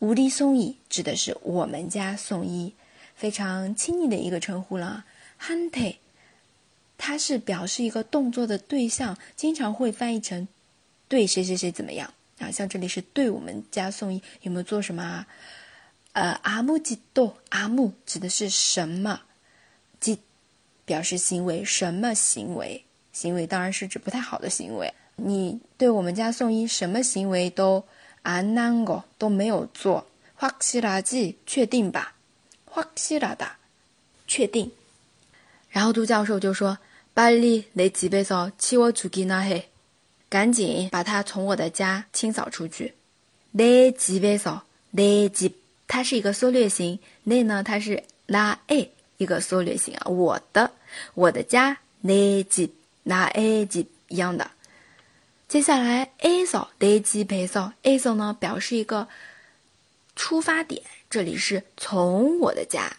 无敌松一指的是我们家松一，非常亲昵的一个称呼了。Hante，它是表示一个动作的对象，经常会翻译成对谁谁谁怎么样啊？像这里是对我们家松一有没有做什么啊？呃，阿木吉多阿木指的是什么？吉表示行为，什么行为？行为当然是指不太好的行为。你对我们家送一什么行为都안한 거， 都没有做。확실하 지， 确定吧？확실하 다， 确定。然后杜教授就说：“빨리내집에서치워주기나 해， 赶紧把它从我的家清扫出去。내집에서내 집， 它是一个缩略型，내呢它是나의一个缩略型啊，我的我的家내 집， 나의 집一样的。 接下来에서내집에서에서呢表示一个出发点，这里是从我的家，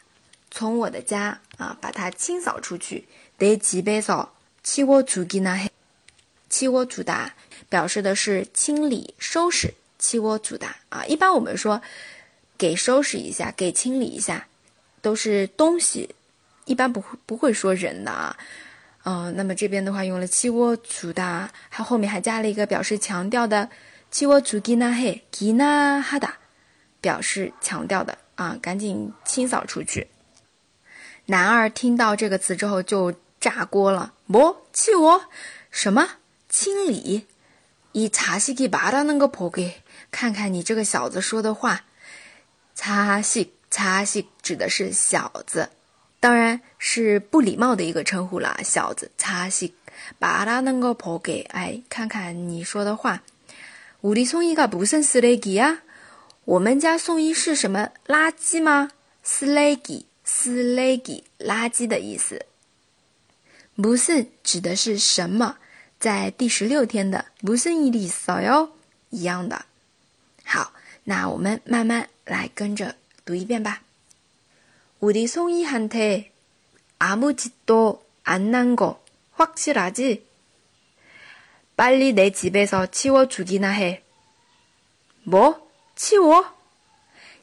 从我的家啊把它清扫出去。내집에서치워주기나 해， 치워주다表示的是清理、收拾。치워주다啊，一般我们说给收拾一下，给清理一下，都是东西，一般不会不会说人的啊。 嗯，那么这边的话用了치워주다，它后面还加了一个表示强调的치워주기나 해， 기나하다， 表示强调的啊，赶紧清扫出去。男二听到这个词之后就炸锅了，뭐气我什么清理？이자식이말하는거보게看看你这个小子说的话，자식자식指的是小子， 当然是不礼貌的一个称呼了。小子，자식말하는거보 게， 哎，看看你说的话。우리송이가무슨쓰레기 야？ 我们家宋一是什么垃圾吗？쓰레기 쓰레기垃圾的意思。무슨指的是什么？在第十六天的무슨일이있어 요？ 一样的。好，那我们慢慢来跟着读一遍吧。 우리송이한테아무짓도안한거확실하지빨리내집에서치워주기나 해。 뭐？ 치워？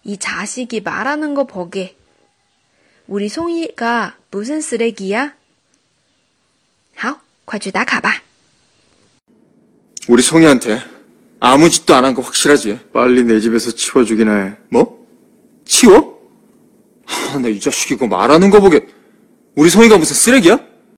이자식이말하는거보게우리송이가무슨쓰레기야好，快去打卡吧。 우리 송이한테 아무 짓도 안 한 거 확실하지? 빨리 내 집에서 치워주기나 해. 뭐? 치워? 나 이 자식 이거 말하는 거 보게 우리 송이가 무슨 쓰레기야?